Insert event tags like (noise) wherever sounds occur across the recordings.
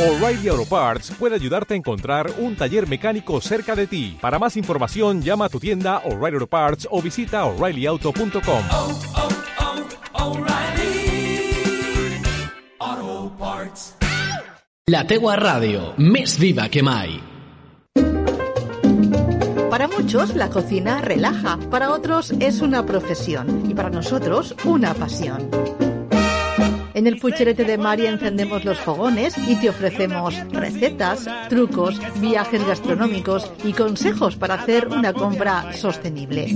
O'Reilly Auto Parts puede ayudarte a encontrar un taller mecánico cerca de ti. Para más información, llama a tu tienda O'Reilly Auto Parts o visita oreillyauto.com. oh, oh, Parts. La Tegua Radio, més viva que mai. Para muchos la cocina relaja, para otros es una profesión y para nosotros una pasión. En el pucherete de María encendemos los fogones y te ofrecemos recetas, trucos, viajes gastronómicos y consejos para hacer una compra sostenible.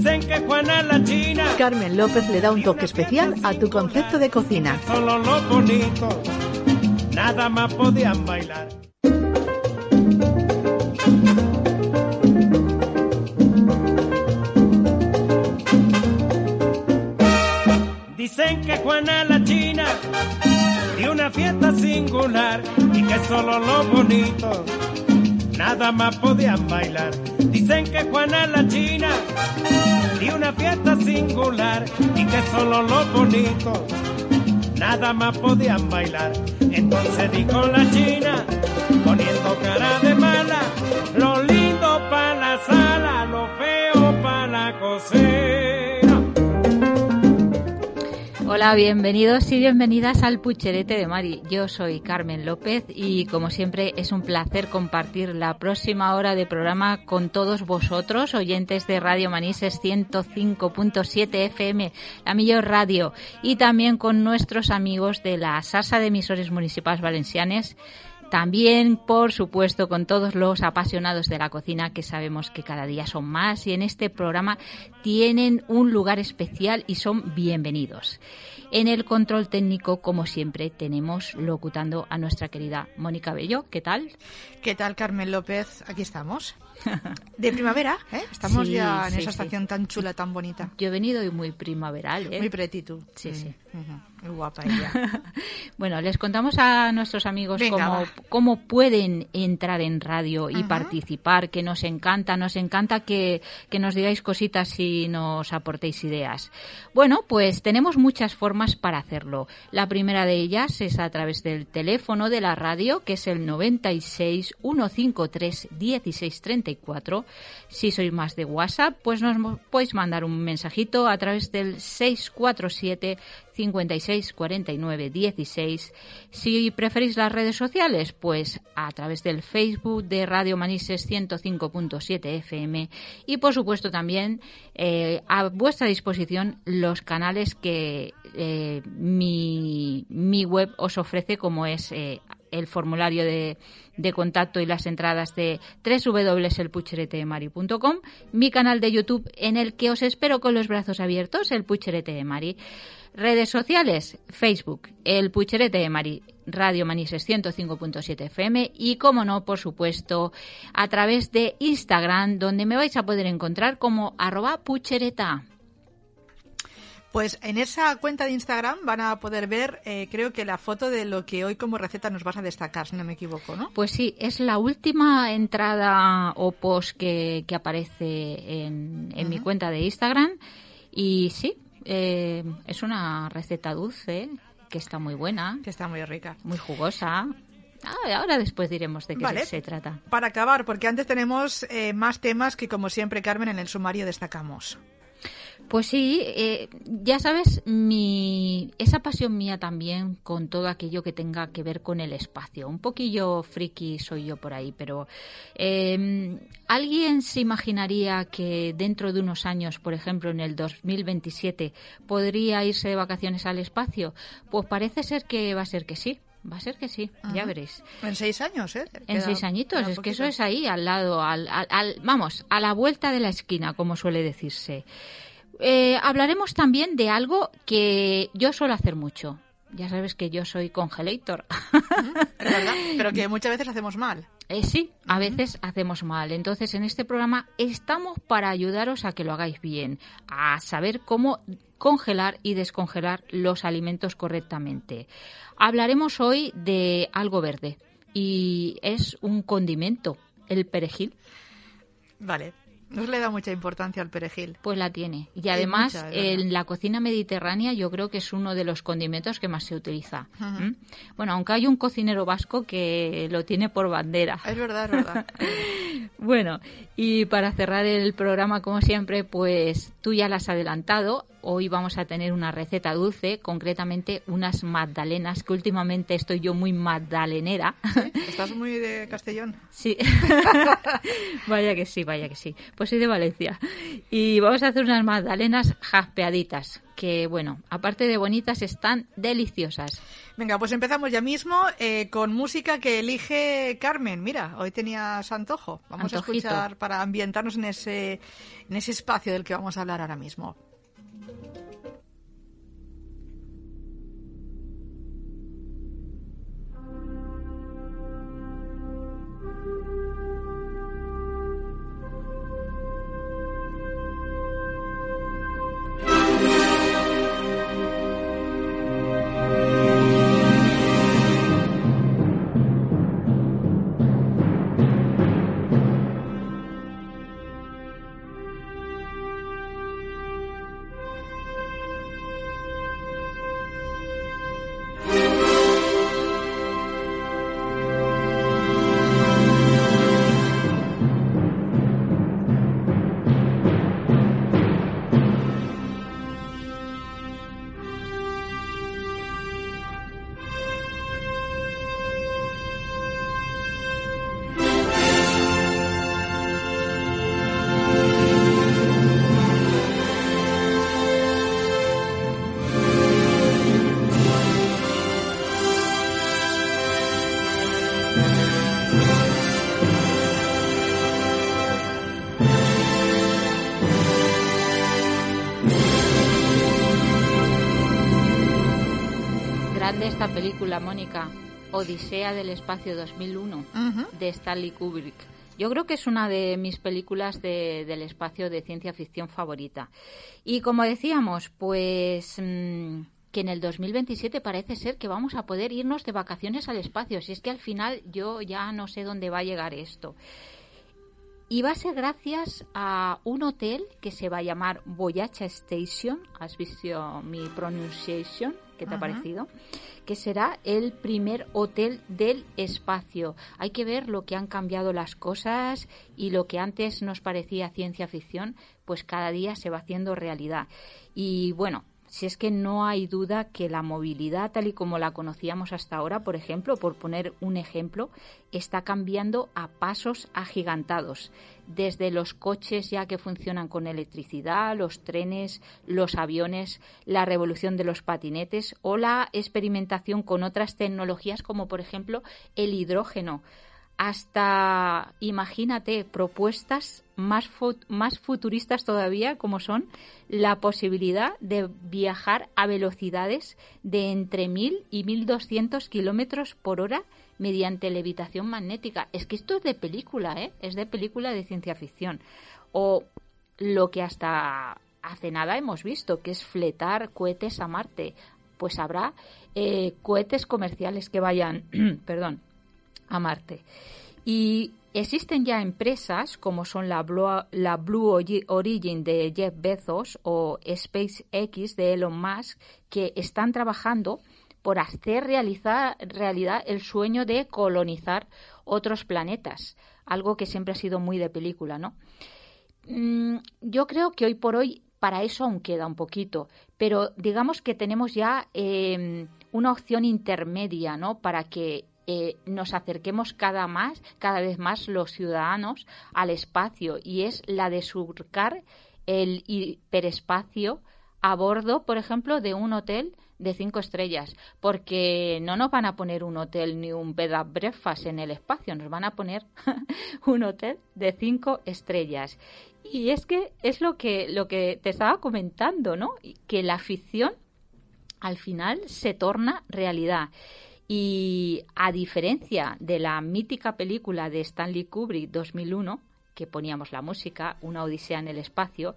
Carmen López le da un toque especial a tu concepto de cocina. nada más podían bailar. Dicen que Juana la Dio una fiesta singular y que solo los bonitos nada más podían bailar. Dicen que Juana la China dio una fiesta singular y que solo los bonitos nada más podían bailar. Entonces dijo la China, poniendo cara de mala, lo lindo para la sala, lo feo para la cocina. Hola, bienvenidos y bienvenidas al Pucherete de Mari. Yo soy Carmen López y como siempre es un placer compartir la próxima hora de programa con todos vosotros, oyentes de Radio Manises 105.7 FM, la Millor Radio, y también con nuestros amigos de la Sasa de Emisores Municipales Valencianes también, por supuesto, con todos los apasionados de la cocina que sabemos que cada día son más y en este programa tienen un lugar especial y son bienvenidos. En el control técnico, como siempre, tenemos locutando a nuestra querida Mónica Bello. ¿Qué tal? ¿Qué tal, Carmen López? Aquí estamos. (laughs) De primavera, ¿eh? Estamos Sí, ya en sí, esa sí. estación tan chula, tan bonita. Yo he venido muy primaveral. ¿eh? Muy pretty tú. Sí, sí. Ujú, Muy guapa (laughs) ella. Bueno, les contamos a nuestros amigos Venga, cómo, va. cómo pueden entrar en radio y participar, que nos encanta, nos encanta que, que nos digáis cositas y nos aportéis ideas. Bueno, pues tenemos muchas formas para hacerlo. La primera de ellas es a través del teléfono de la radio, que es el 96 153 1634. Si sois más de WhatsApp, pues nos podéis mandar un mensajito a través del 647 56 49 16. Si preferís las redes sociales, pues a través del Facebook de Radio Manises 105.7 FM y por supuesto también eh, a vuestra disposición los canales que eh, mi, mi web os ofrece como es eh, el formulario de, contacto y las entradas de www.elpucheretedemari.com, mi canal de YouTube en el que os espero con los brazos abiertos, el Pucherete de Mari. Redes sociales, Facebook, el Pucherete de Mari, Radio Manises 105.7 FM y, como no, por supuesto, a través de Instagram, donde me vais a poder encontrar como arroba puchereta. Pues en esa cuenta de Instagram van a poder ver, eh, creo que la foto de lo que hoy como receta nos vas a destacar, si no me equivoco, ¿no? Pues sí, es la última entrada o post que, que aparece en, en mi cuenta de Instagram. Y sí, eh, es una receta dulce que está muy buena, Que está muy rica. muy jugosa. Ah, ahora después diremos de qué Vale. se trata. Para acabar, porque antes tenemos eh, más temas que como siempre, Carmen, en el sumario destacamos. Pues sí, eh, ya sabes, mi, esa pasión mía también con todo aquello que tenga que ver con el espacio. Un poquillo friki soy yo por ahí, pero eh, ¿alguien se imaginaría que dentro de unos años, por ejemplo en el 2027, podría irse de vacaciones al espacio? Pues parece ser que va a ser que sí. Va a ser que sí, ya veréis. En seis años, ¿eh? En seis añitos, es que eso es ahí, al lado, al, al- al- vamos, a la vuelta de la esquina, como suele decirse. Eh, hablaremos también de algo que yo suelo hacer mucho. Ya sabes que yo soy congelator. Es verdad, pero que muchas veces hacemos mal. Eh, sí, a veces hacemos mal. Entonces, en este programa estamos para ayudaros a que lo hagáis bien, a saber cómo congelar y descongelar los alimentos correctamente. Hablaremos hoy de algo verde y es un condimento, el perejil. Vale. No le da mucha importancia al perejil. Pues la tiene. Y además, mucha, en la cocina mediterránea yo creo que es uno de los condimentos que más se utiliza. ¿Mm? Bueno, aunque hay un cocinero vasco que lo tiene por bandera. Es verdad, es verdad. (laughs) Bueno, y para cerrar el programa, como siempre, pues tú ya las has adelantado. Hoy vamos a tener una receta dulce, concretamente unas magdalenas, que últimamente estoy yo muy magdalenera. ¿Estás muy de Castellón? Sí. (laughs) vaya que sí, vaya que sí. Pues soy de Valencia. Y vamos a hacer unas magdalenas jaspeaditas, que bueno, aparte de bonitas, están deliciosas. Venga, pues empezamos ya mismo eh, con música que elige Carmen. Mira, hoy tenías antojo. Vamos Antojito. a escuchar para ambientarnos en ese, en ese espacio del que vamos a hablar ahora mismo. Esta película, Mónica. Odisea del Espacio 2001 Ujú. de Stanley Kubrick. Yo creo que es una de mis películas de- del espacio de ciencia ficción favorita. Y como decíamos, pues mm, que en el 2027 parece ser que vamos a poder irnos de vacaciones al espacio. Si es que al final yo ya no sé dónde va a llegar esto. Y va a ser gracias a un hotel que se va a llamar Voyacha Station. ¿Has visto mi pronunciation? ¿Qué te ha parecido? Que será el primer hotel del espacio. Hay que ver lo que han cambiado las cosas y lo que antes nos parecía ciencia ficción, pues cada día se va haciendo realidad. Y bueno, si es que no hay duda que la movilidad tal y como la conocíamos hasta ahora, por ejemplo, por poner un ejemplo, está cambiando a pasos agigantados. Desde los coches ya que funcionan con electricidad, los trenes, los aviones, la revolución de los patinetes o la experimentación con otras tecnologías como por ejemplo el hidrógeno hasta, imagínate, propuestas más, más futuristas todavía, como son la posibilidad de viajar a velocidades de entre 1000 y 1200 kilómetros por hora mediante levitación magnética. Es que esto es de película, ¿eh? Es de película de ciencia ficción. O lo que hasta hace nada hemos visto, que es fletar cohetes a Marte. Pues habrá eh, cohetes comerciales que vayan, (clears throat) perdón, a Marte. Y existen ya empresas como son la Blue, la Blue Ori- Origin de Jeff Bezos o SpaceX de Elon Musk que están trabajando por hacer realidad el sueño de colonizar otros planetas, algo que siempre ha sido muy de película, ¿no? Mm, yo creo que hoy por hoy para eso aún queda un poquito, pero digamos que tenemos ya eh, una opción intermedia, ¿no? Para que eh, nos acerquemos cada más, cada vez más los ciudadanos al espacio y es la de surcar el hiperespacio a bordo, por ejemplo, de un hotel de cinco estrellas, porque no nos van a poner un hotel ni un bed and breakfast en el espacio, nos van a poner (laughs) un hotel de cinco estrellas. Y es que es lo que lo que te estaba comentando, ¿no? Que la ficción al final se torna realidad. Y a diferencia de la mítica película de Stanley Kubrick 2001, que poníamos la música, Una Odisea en el espacio,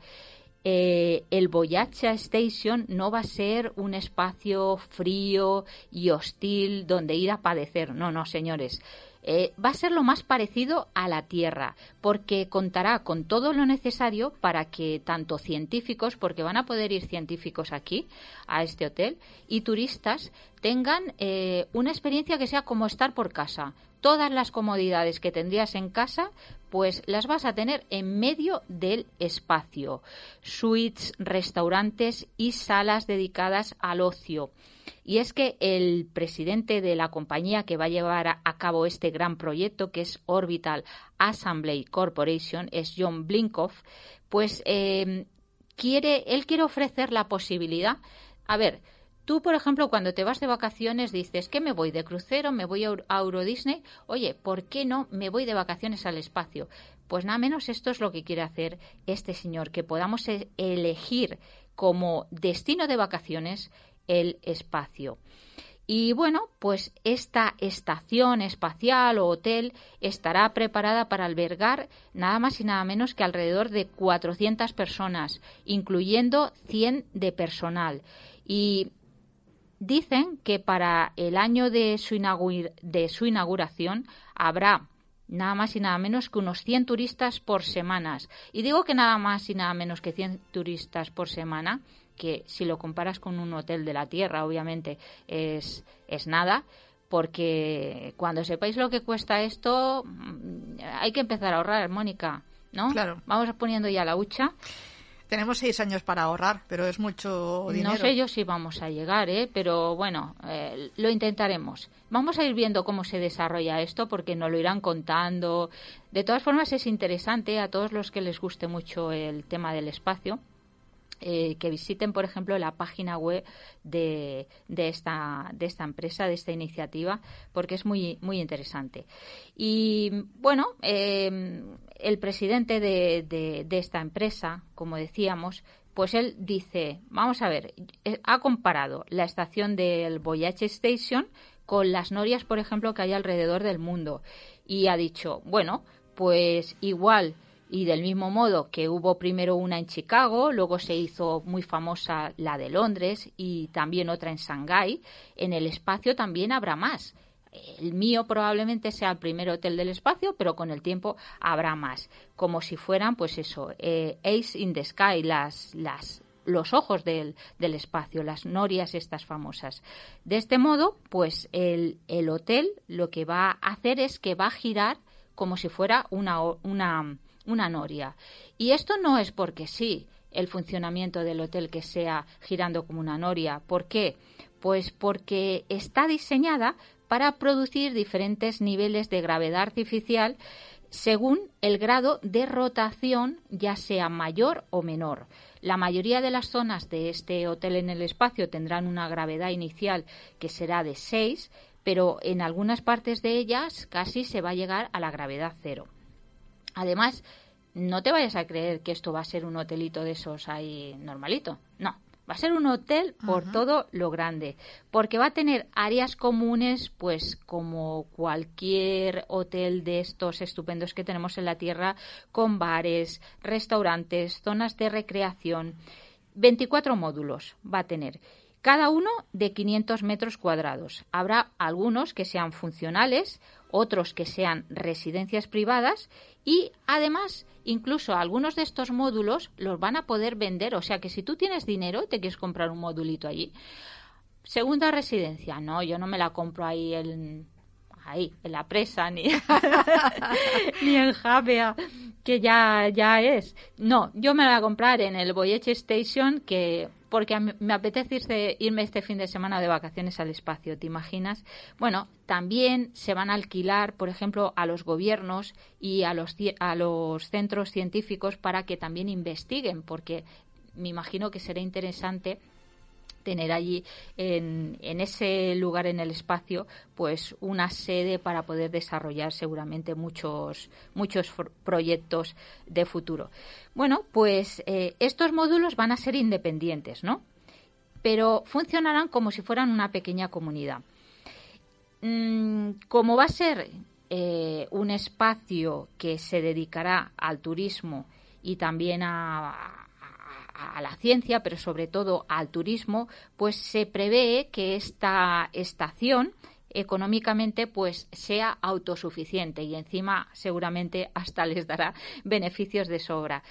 eh, el Voyacha Station no va a ser un espacio frío y hostil donde ir a padecer. No, no, señores. Eh, va a ser lo más parecido a la Tierra, porque contará con todo lo necesario para que tanto científicos, porque van a poder ir científicos aquí, a este hotel, y turistas tengan eh, una experiencia que sea como estar por casa. Todas las comodidades que tendrías en casa, pues las vas a tener en medio del espacio. Suites, restaurantes y salas dedicadas al ocio. Y es que el presidente de la compañía que va a llevar a, cabo este gran proyecto, que es Orbital Assembly Corporation, es John Blinkoff, pues eh, quiere, él quiere ofrecer la posibilidad. A ver, Tú, por ejemplo, cuando te vas de vacaciones dices que me voy de crucero, me voy a Euro Disney. Oye, ¿por qué no me voy de vacaciones al espacio? Pues nada menos esto es lo que quiere hacer este señor, que podamos e-, elegir como destino de vacaciones el espacio. Y bueno, pues esta estación espacial o hotel estará preparada para albergar nada más y nada menos que alrededor de 400 personas, incluyendo 100 de personal. Y dicen que para el año de su, de su inauguración habrá nada más y nada menos que unos 100 turistas por semana. Y digo que nada más y nada menos que 100 turistas por semana que si lo comparas con un hotel de la tierra, obviamente es, es nada, porque cuando sepáis lo que cuesta esto, mm, hay que empezar a ahorrar, Mónica, ¿no? Claro. Vamos poniendo ya la hucha. Tenemos seis años para ahorrar, pero es mucho dinero. No sé yo si vamos a llegar, ¿eh? pero bueno, eh, lo intentaremos. Vamos a ir viendo cómo se desarrolla esto, porque nos lo irán contando. De todas formas, es interesante a todos los que les guste mucho el tema del espacio eh, que visiten, por ejemplo, la página web de, de, esta, de esta empresa, de esta iniciativa, porque es muy, muy interesante. Y bueno, eh, el presidente de, de, esta empresa, como decíamos, pues él dice, vamos a ver, eh, ha comparado la estación del Voyage Station con las norias, por ejemplo, que hay alrededor del mundo. Y ha dicho, bueno, pues igual y del mismo modo que hubo primero una en Chicago, luego se hizo muy famosa la de Londres y también otra en Shanghái, en el espacio también habrá más. El mío probablemente sea el primer hotel del espacio, pero con el tiempo habrá más. Como si fueran, pues eso, eh, Ace in the Sky, las, las, los ojos del, del, espacio, las norias estas famosas. De este modo, pues el, el, hotel lo que va a hacer es que va a girar como si fuera una, una, una noria. Y esto no es porque sí el funcionamiento del hotel que sea girando como una noria. ¿Por qué? Pues porque está diseñada para producir diferentes niveles de gravedad artificial según el grado de rotación, ya sea mayor o menor. La mayoría de las zonas de este hotel en el espacio tendrán una gravedad inicial que será de 6, pero en algunas partes de ellas casi se va a llegar a la gravedad cero. Además, no te vayas a creer que esto va a ser un hotelito de esos ahí normalito. No, va a ser un hotel por todo lo grande, porque va a tener áreas comunes, pues como cualquier hotel de estos estupendos que tenemos en la Tierra, con bares, restaurantes, zonas de recreación. 24 módulos va a tener cada uno de 500 metros cuadrados. Habrá algunos que sean funcionales, otros que sean residencias privadas y además incluso algunos de estos módulos los van a poder vender. O sea que si tú tienes dinero te quieres comprar un modulito allí, segunda residencia, no, yo no me la compro ahí en, ahí, en la presa, ni, (laughs) ni en Javea, que ya, ya es. No, yo me la voy a comprar en el Voyage Station, que porque me apetece irme este fin de semana de vacaciones al espacio, ¿te imaginas? Bueno, también se van a alquilar, por ejemplo, a los gobiernos y a los, a los centros científicos para que también investiguen, porque me imagino que será interesante tener allí en, en, ese lugar en el espacio pues una sede para poder desarrollar seguramente muchos muchos proyectos de futuro. Bueno pues eh, estos módulos van a ser independientes no pero funcionarán como si fueran una pequeña comunidad. Mm, como va a ser eh, un espacio que se dedicará al turismo y también a, a la ciencia, pero sobre todo al turismo, pues se prevé que esta estación económicamente pues sea autosuficiente y encima seguramente hasta les dará beneficios de sobra.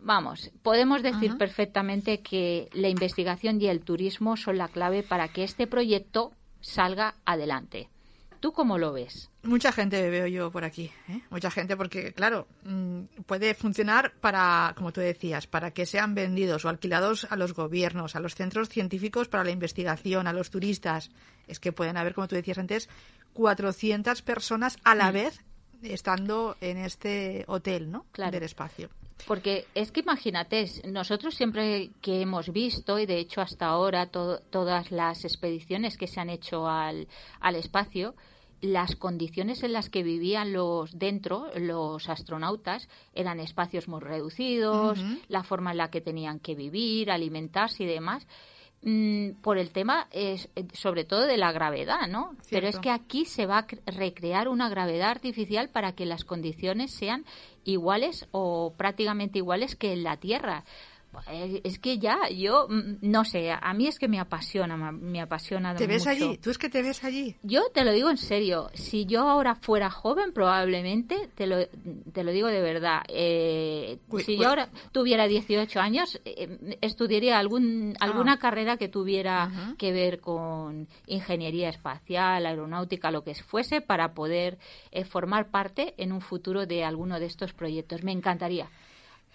Vamos, podemos decir perfectamente que la investigación y el turismo son la clave para que este proyecto salga adelante. ¿Tú cómo lo ves? Mucha gente veo yo por aquí, ¿eh? mucha gente porque, claro, mm, puede funcionar para, como tú decías, para que sean vendidos o alquilados a los gobiernos, a los centros científicos para la investigación, a los turistas. Es que pueden haber, como tú decías antes, 400 personas a la Mm. vez estando en este hotel, ¿no? Claro. Del espacio. Porque es que imagínate, nosotros siempre que hemos visto, y de hecho hasta ahora to- todas las expediciones que se han hecho al, al espacio, las condiciones en las que vivían los dentro, los astronautas, eran espacios muy reducidos, la forma en la que tenían que vivir, alimentarse y demás. mm, por el tema es, eh, sobre todo de la gravedad, ¿no? Pero es que aquí se va a cre- recrear una gravedad artificial para que las condiciones sean iguales o prácticamente iguales que en la Tierra. Es que ya, yo mm, no sé, a mí es que me apasiona, me apasiona ¿Te ves mucho. allí? ¿Tú es que te ves allí? Yo te lo digo en serio, si yo ahora fuera joven, probablemente, te lo, te lo digo de verdad, eh, Uy, si pues- yo ahora tuviera 18 años, eh, estudiaría algún, alguna Ah. carrera que tuviera que ver con ingeniería espacial, aeronáutica, lo que fuese, para poder eh, formar parte en un futuro de alguno de estos proyectos. Me encantaría.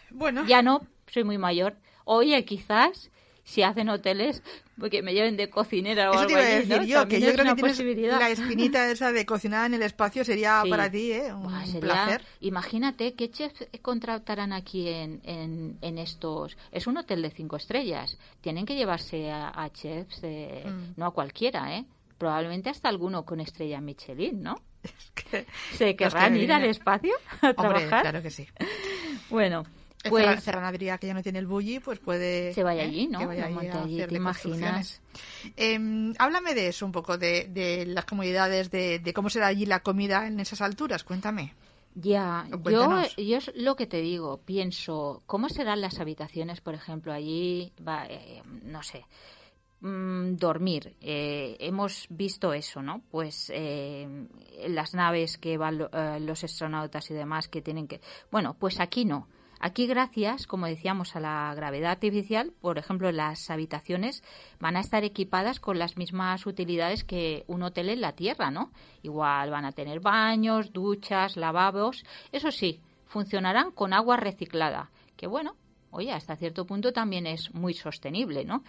Bueno, Ya no, soy muy mayor. Oye, quizás si hacen hoteles, porque me lleven de cocinera o eso algo te iba a allí, decir ¿no? yo, También que yo es creo una que tienes la espinita (laughs) esa de cocinar en el espacio sería Sí. para ti, ¿eh? Un Buah, sería- placer. Imagínate qué chefs contratarán aquí en, en, en estos. Es un hotel de cinco estrellas. Tienen que llevarse a, a chefs, eh, Mm. no a cualquiera, ¿eh? Probablemente hasta alguno con estrella Michelin, ¿no? (laughs) Que- ¿Se querrán ir al espacio (laughs) a Hombre, trabajar? claro que sí. Bueno, Pues, pues (laughs) Ferran que ya no tiene el bully, pues puede... se vaya ¿eh? allí, ¿no? Que vaya allí a allí, hacer ¿te de imaginas? Em, háblame de eso un poco, de, de las comunidades, de, de cómo será allí la comida en esas alturas. Cuéntame. Ya, yo, yo es lo que te digo, pienso, ¿cómo serán las habitaciones, por ejemplo, allí? Va, eh, no sé, mm, dormir. Eh, hemos visto eso, ¿no? Pues eh, las naves que van lo- eh, los astronautas y demás que tienen que... Bueno, pues aquí no. Aquí, gracias, como decíamos, a la gravedad artificial, por ejemplo, las habitaciones van a estar equipadas con las mismas utilidades que un hotel en la Tierra, ¿no? Igual van a tener baños, duchas, lavabos. Eso sí, funcionarán con agua reciclada, que bueno, oye, hasta cierto punto también es muy sostenible, ¿no?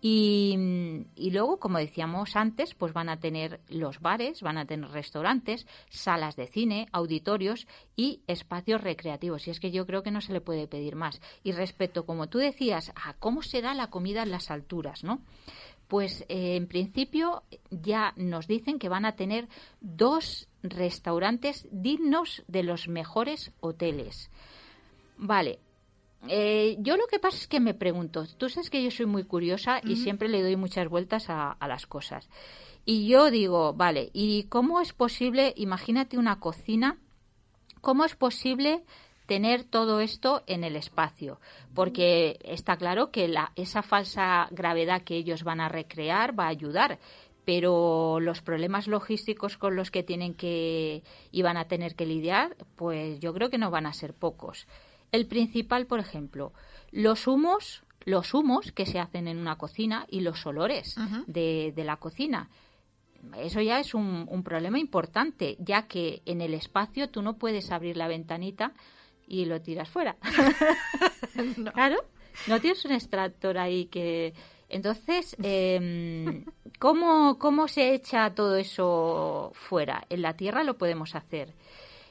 Y, luego, como decíamos antes, pues van a tener los bares, van a tener restaurantes, salas de cine, auditorios y espacios recreativos. Y es que yo creo que no se le puede pedir más. Y respecto, como tú decías, a cómo será la comida en las alturas, ¿no? Pues eh, en principio ya nos dicen que van a tener dos restaurantes dignos de los mejores hoteles. Vale. Eh, yo lo que pasa es que me pregunto, tú sabes que yo soy muy curiosa y siempre le doy muchas vueltas a, a las cosas. Y yo digo, vale, ¿y cómo es posible, imagínate una cocina, cómo es posible tener todo esto en el espacio? Porque está claro que la, esa falsa gravedad que ellos van a recrear va a ayudar, pero los problemas logísticos con los que tienen que y van a tener que lidiar, pues yo creo que no van a ser pocos. El principal, por ejemplo, los humos, los humos que se hacen en una cocina y los olores de, de la cocina. Eso ya es un, un problema importante, ya que en el espacio tú no puedes abrir la ventanita y lo tiras fuera. (laughs) Claro, no tienes un extractor ahí que... Entonces, eh, ¿cómo, ¿cómo se echa todo eso fuera? En la Tierra lo podemos hacer.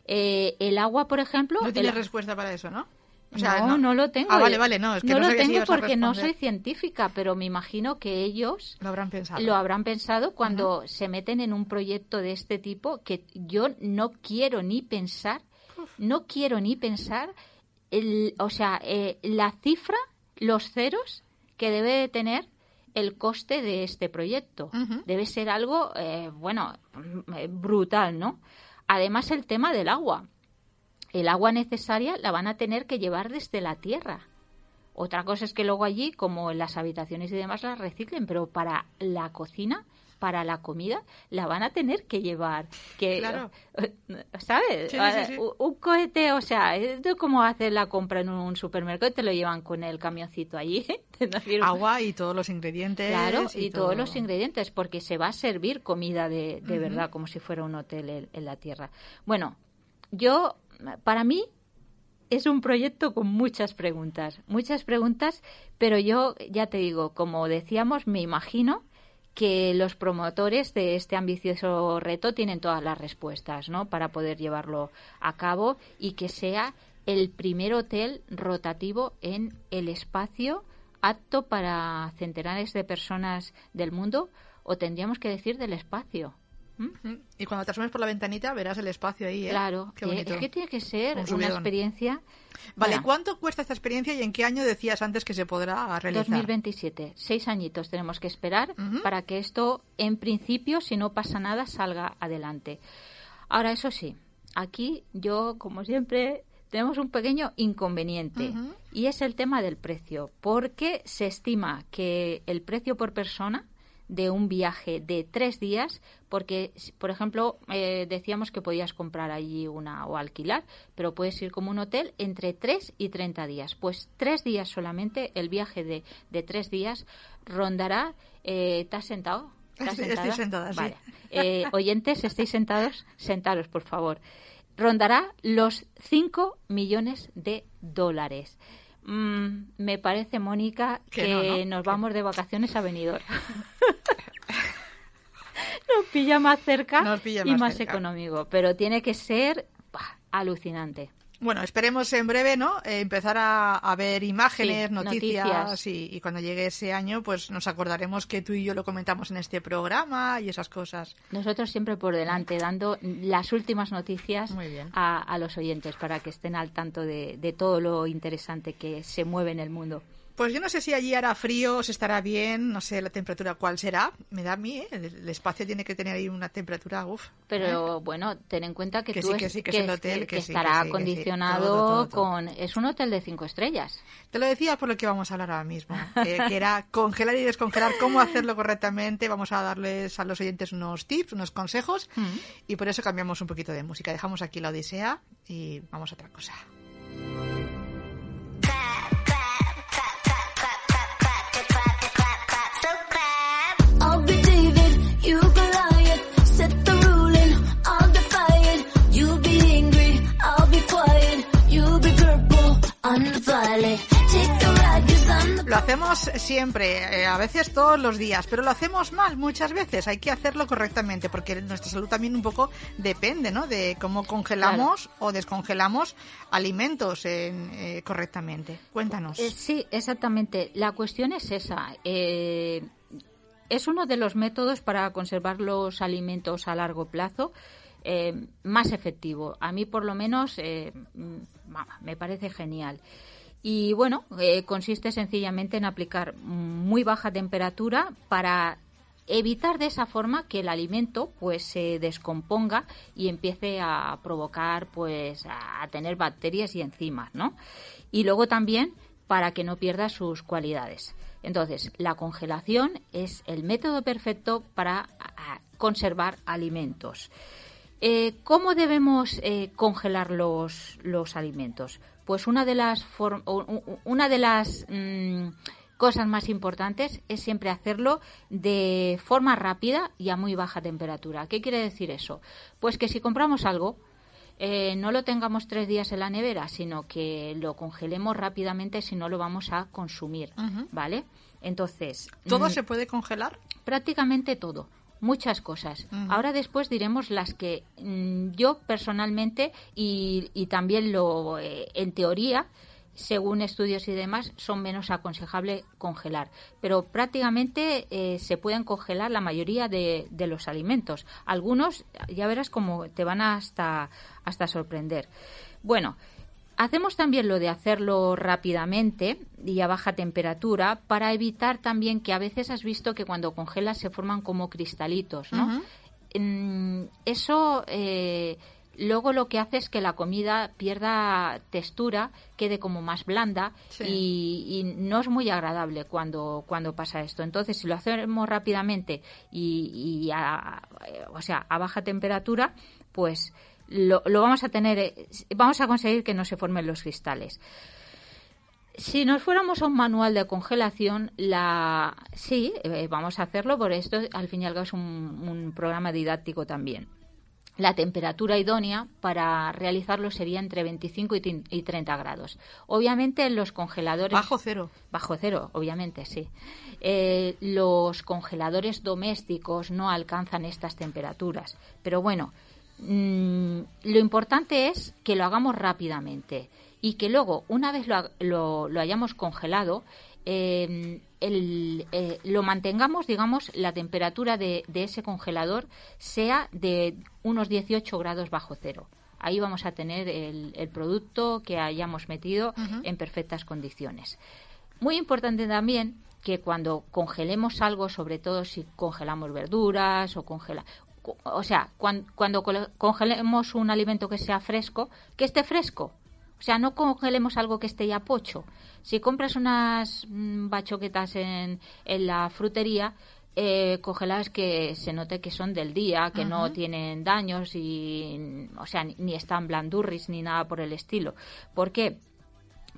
Eh, el agua, por ejemplo... No tienes el- respuesta para eso, ¿no? no, no, lo tengo. Ah, vale, vale, no, es que no, lo tengo porque no soy científica, pero me imagino que ellos Lo habrán pensado. lo habrán pensado cuando se meten en un proyecto de este tipo que yo no quiero ni pensar, no quiero ni pensar, el, o sea, eh, la cifra, los ceros que debe de tener el coste de este proyecto. Debe ser algo, eh, bueno, eh, brutal, ¿no? Además, el tema del agua. El agua necesaria la van a tener que llevar desde la tierra. Otra cosa es que luego allí, como en las habitaciones y demás, las reciclen, pero para la cocina para la comida la van a tener que llevar. Que, Claro. (laughs) ¿Sabes? Sí, sí, sí. Un- cohete, o sea, es como hacer la compra en un supermercado y te lo llevan con el camioncito allí. (laughs) Agua y todos los ingredientes. Claro, y, y todos todo. los ingredientes, porque se va a servir comida de, de verdad, como si fuera un hotel en, en la tierra. Bueno, yo, para mí, es un proyecto con muchas preguntas, muchas preguntas, pero yo, ya te digo, como decíamos, me imagino que los promotores de este ambicioso reto tienen todas las respuestas, ¿no? Para poder llevarlo a cabo y que sea el primer hotel rotativo en el espacio apto para centenares de personas del mundo, o tendríamos que decir del espacio. Y cuando te asomes por la ventanita verás el espacio ahí, ¿eh? Claro, Qué bonito. es que tiene que ser Un una experiencia. Vale, ¿cuánto cuesta esta experiencia y en qué año decías antes que se podrá realizar? 2027, seis añitos tenemos que esperar para que esto, en principio, si no pasa nada, salga adelante. Ahora, eso sí, aquí yo, como siempre, tenemos un pequeño inconveniente y es el tema del precio, porque se estima que el precio por persona de un viaje de tres días, porque, por ejemplo, eh, decíamos que podías comprar allí una o alquilar, pero puedes ir como un hotel entre tres y 30 días. Pues tres días solamente, el viaje de, de tres días rondará. Eh, ¿Te has sentado? ¿Estás Estoy- estoy sentada, sí. Vale. Eh, oyentes, estéis sentados, sentaros, por favor. Rondará los 5 millones de dólares. Mm, me parece, Mónica, Que que, no, ¿no? nos vamos de vacaciones a Benidorm. (laughs) nos pilla más cerca pilla y más económico, pero tiene que ser bah, alucinante. Bueno, esperemos en breve, ¿no? Eh, empezar a, a ver imágenes, Sí, noticias, noticias. Y, y cuando llegue ese año, pues nos acordaremos que tú y yo lo comentamos en este programa y esas cosas. Nosotros siempre por delante, dando las últimas noticias a, a los oyentes para que estén al tanto de, de todo lo interesante que se mueve en el mundo. Pues yo no sé si allí hará frío, si estará bien, no sé la temperatura cuál será. Me da a mí, ¿eh? el, espacio tiene que tener ahí una temperatura, uff. Pero bueno, ten en cuenta que, Que tú sí, es- que sí, que es el hotel, que estará que sí, sí. acondicionado Todo, todo, todo. con... Es un hotel de cinco estrellas. Te lo decía por lo que vamos a hablar ahora mismo, eh, que era congelar y descongelar, cómo hacerlo correctamente. Vamos a darles a los oyentes unos tips, unos consejos, Mm. y por eso cambiamos un poquito de música. Dejamos aquí la Odisea y vamos a otra cosa. Lo hacemos siempre, eh, a veces todos los días, pero lo hacemos mal muchas veces. Hay que hacerlo correctamente porque nuestra salud también un poco depende, ¿no? De cómo congelamos o descongelamos alimentos en- eh, correctamente. Cuéntanos. Eh, sí, exactamente. La cuestión es esa. Eh, es uno de los métodos para conservar los alimentos a largo plazo eh, más efectivo. A mí, por lo menos, eh, mm, me parece genial. Y bueno, eh, consiste sencillamente en aplicar muy baja temperatura para evitar de esa forma que el alimento pues se descomponga y empiece a provocar pues a tener bacterias y enzimas, ¿no? Y luego también para que no pierda sus cualidades. Entonces, la congelación es el método perfecto para conservar alimentos. Eh, ¿Cómo debemos eh, congelar los, los alimentos? Pues una de las, una de las mm, cosas más importantes es siempre hacerlo de forma rápida y a muy baja temperatura. ¿Qué quiere decir eso? Pues que si compramos algo, eh, no lo tengamos tres días en la nevera, sino que lo congelemos rápidamente si no lo vamos a consumir. ¿vale? Entonces, ¿Todo mm, se puede congelar? prácticamente todo, muchas cosas. Ahora después diremos las que mm, yo personalmente y, y también lo eh, en teoría según estudios y demás, son menos aconsejable congelar. Pero prácticamente eh, se pueden congelar la mayoría de, de los alimentos. Algunos, ya verás como te van hasta, hasta sorprender. Bueno, Hacemos también lo de hacerlo rápidamente y a baja temperatura para evitar también que a veces has visto que cuando congelas se forman como cristalitos, ¿no? Mm, eso eh, luego lo que hace es que la comida pierda textura, quede como más blanda Sí. y, y no es muy agradable cuando, cuando pasa esto. Entonces, si lo hacemos rápidamente y, y a, eh, o sea, a baja temperatura, pues lo, lo vamos a tener, eh, vamos a conseguir que no se formen los cristales. Si nos fuéramos a un manual de congelación, la sí, eh, vamos a hacerlo, por esto al fin y al cabo es un, un programa didáctico también. La temperatura idónea para realizarlo sería entre 25 y tin- y 30 grados. Obviamente en los congeladores... Bajo cero. Bajo cero, obviamente, sí. Eh, los congeladores domésticos no alcanzan estas temperaturas. Pero bueno, mm, lo importante es que lo hagamos rápidamente y que luego, una vez lo, ha- lo- lo hayamos congelado, eh, el- eh, lo mantengamos, digamos, la temperatura de, de ese congelador sea de unos 18 grados bajo cero. Ahí vamos a tener el, el producto que hayamos metido en perfectas condiciones. Muy importante también que cuando congelemos algo, sobre todo si congelamos verduras o congela, co- o sea, cuan- cuando, colo- congelemos un alimento que sea fresco, que esté fresco. O sea, no congelemos algo que esté ya pocho. Si compras unas mm, bachoquetas en, en la frutería, eh, congeladas que se note que son del día, que no tienen daños y, o sea, ni, ni están blandurris ni nada por el estilo. ¿Por qué?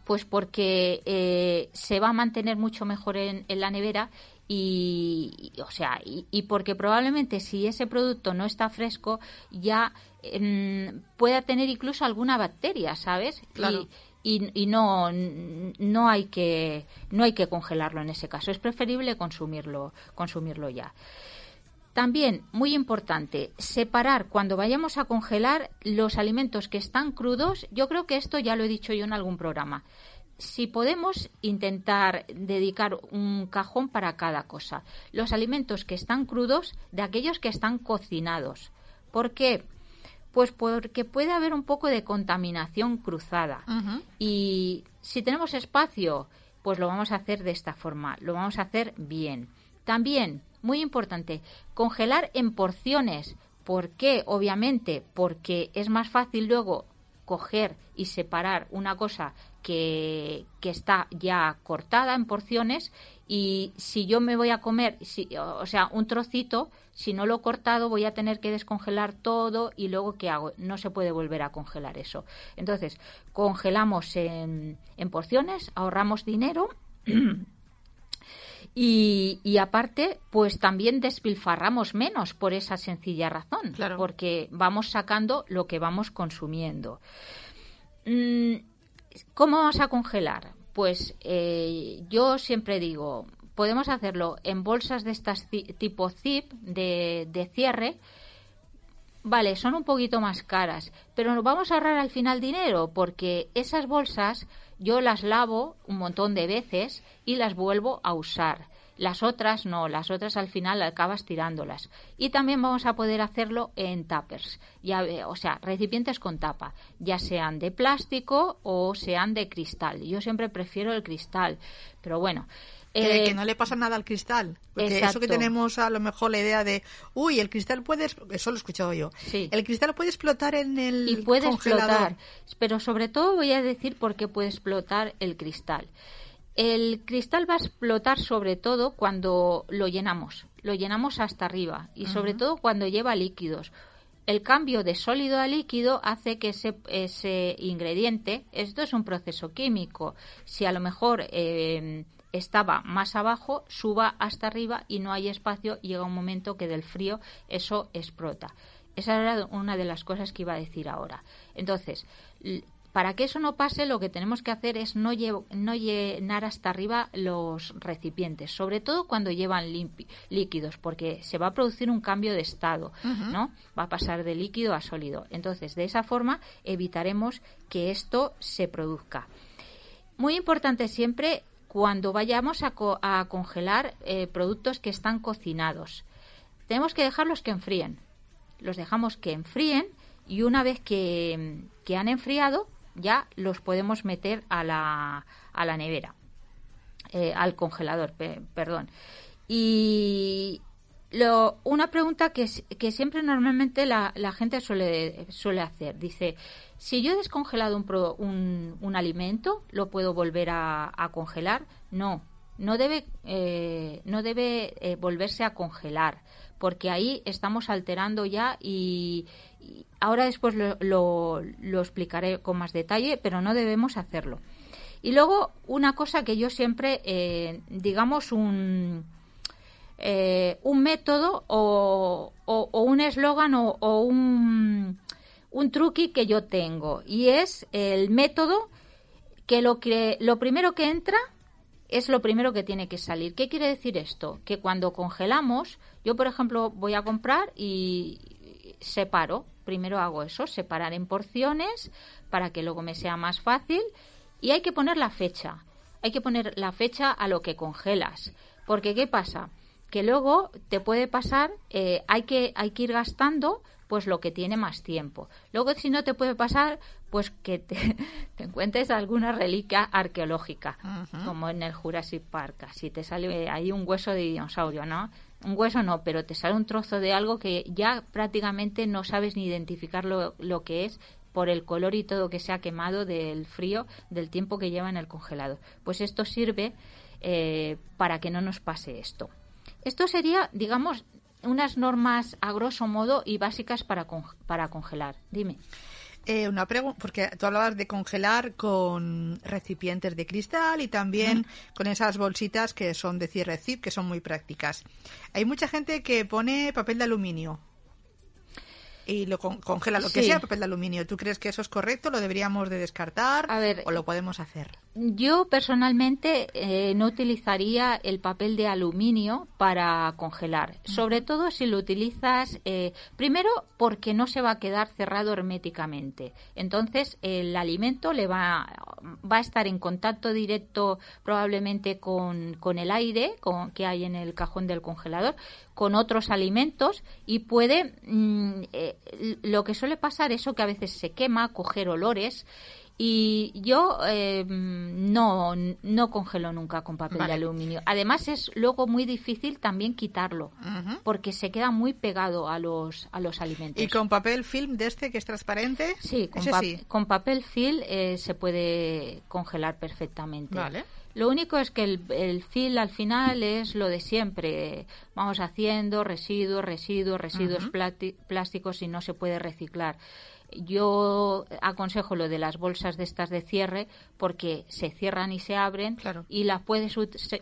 Pues porque eh, se va a mantener mucho mejor en, en la nevera y, y, o sea, y, y porque probablemente si ese producto no está fresco ya em, pueda tener incluso alguna bacteria, ¿sabes? Claro. Y, y, y no no hay que no hay que congelarlo en ese caso. Es preferible consumirlo consumirlo ya. También, muy importante, separar cuando vayamos a congelar los alimentos que están crudos. Yo creo que esto ya lo he dicho yo en algún programa. Si podemos intentar dedicar un cajón para cada cosa. Los alimentos que están crudos de aquellos que están cocinados. ¿Por qué? Pues porque puede haber un poco de contaminación cruzada. Y si tenemos espacio, pues lo vamos a hacer de esta forma, lo vamos a hacer bien. También, muy importante, congelar en porciones. ¿Por qué? Obviamente, porque es más fácil luego coger y separar una cosa que, que está ya cortada en porciones y si yo me voy a comer, si, o sea, un trocito, si no lo he cortado voy a tener que descongelar todo y luego ¿qué hago? No se puede volver a congelar eso. Entonces, congelamos en, en porciones, ahorramos dinero (clears throat) y, y aparte, pues también despilfarramos menos por esa sencilla razón, Claro. porque vamos sacando lo que vamos consumiendo. Mm, ¿Cómo vamos a congelar? Pues eh, yo siempre digo, podemos hacerlo en bolsas de estas tipo zip de, de cierre. Vale, son un poquito más caras, pero nos vamos a ahorrar al final dinero porque esas bolsas yo las lavo un montón de veces y las vuelvo a usar. Las otras no, las otras al final acabas tirándolas. Y también vamos a poder hacerlo en tuppers, ya, ve- o sea, recipientes con tapa, ya sean de plástico o sean de cristal. Yo siempre prefiero el cristal, pero bueno. Que, eh, que no le pasa nada al cristal. Porque eso que tenemos a lo mejor la idea de, uy, el cristal puede, es- eso lo he escuchado yo, Sí. el cristal puede explotar en el y puede congelador. explotar. Pero sobre todo voy a decir por qué puede explotar el cristal. El cristal va a explotar sobre todo cuando lo llenamos, lo llenamos hasta arriba y sobre todo cuando lleva líquidos. El cambio de sólido a líquido hace que ese, ese ingrediente, esto es un proceso químico, si a lo mejor eh, estaba más abajo, suba hasta arriba y no hay espacio, llega un momento que del frío eso explota. Esa era una de las cosas que iba a decir ahora. Entonces, para que eso no pase, lo que tenemos que hacer es no, lle- no llenar hasta arriba los recipientes, sobre todo cuando llevan líquidos, porque se va a producir un cambio de estado, ¿no? Va a pasar de líquido a sólido. Entonces, de esa forma evitaremos que esto se produzca. Muy importante siempre cuando vayamos a, co- a congelar eh, productos que están cocinados. Tenemos que dejarlos que enfríen. Los dejamos que enfríen y una vez que, que han enfriado ya los podemos meter a la, a la nevera, eh, al congelador, pe- perdón. Y lo, una pregunta que, que siempre normalmente la, la gente suele, suele hacer. Dice, si yo he descongelado un, pro- un, un alimento, ¿lo puedo volver a congelar? No, no debe, eh, no debe eh, volverse a congelar, porque ahí estamos alterando ya y, ahora después lo, lo, explicaré con más detalle, pero no debemos hacerlo. Y luego, una cosa que yo siempre, eh, digamos, un, un método o, o- o un eslogan o, o un, un truqui que yo tengo. Y es el método que lo, que lo primero que entra es lo primero que tiene que salir. ¿Qué quiere decir esto? Que cuando congelamos, yo por ejemplo voy a comprar y separo. Primero hago eso, separar en porciones para que luego me sea más fácil. Y hay que poner la fecha. Hay que poner la fecha a lo que congelas. Porque ¿qué pasa? Que luego te puede pasar, eh, hay, que, hay que ir gastando pues lo que tiene más tiempo. Luego, si no te puede pasar, pues que te, (laughs) te encuentres alguna reliquia arqueológica, como en el Jurassic Park. Si te sale ahí un hueso de dinosaurio, ¿no? Un hueso no, pero te sale un trozo de algo que ya prácticamente no sabes ni identificar lo, lo que es por el color y todo que se ha quemado del frío, del tiempo que lleva en el congelador. Pues esto sirve eh, para que no nos pase esto. Esto sería, digamos, unas normas a grosso modo y básicas para, con- para congelar. Dime. Eh, una pregunta, porque tú hablabas de congelar con recipientes de cristal y también con esas bolsitas que son de cierre zip, que son muy prácticas. Hay mucha gente que pone papel de aluminio y lo con- congela lo que Sí. sea papel de aluminio. ¿Tú crees que eso es correcto? ¿Lo deberíamos de descartar? A ver, ¿O lo podemos hacer? Yo personalmente eh, no utilizaría el papel de aluminio para congelar, sobre todo si lo utilizas eh, primero porque no se va a quedar cerrado herméticamente. Entonces el alimento le va, va a estar en contacto directo probablemente con, con el aire con, que hay en el cajón del congelador, con otros alimentos y puede mm, eh, lo que suele pasar eso que a veces se quema, coger olores y yo eh, no, no congelo nunca con papel Vale. de aluminio. Además es luego muy difícil también quitarlo, porque se queda muy pegado a los, a los alimentos. ¿Y con papel film de este que es transparente? Sí, con, Ese pa- sí. con papel film eh, se puede congelar perfectamente. Vale. Lo único es que el, el film al final es lo de siempre. Vamos haciendo residuos, residuos, residuos plásticos y no se puede reciclar. Yo aconsejo lo de las bolsas de estas de cierre porque se cierran y se abren Claro. y las puedes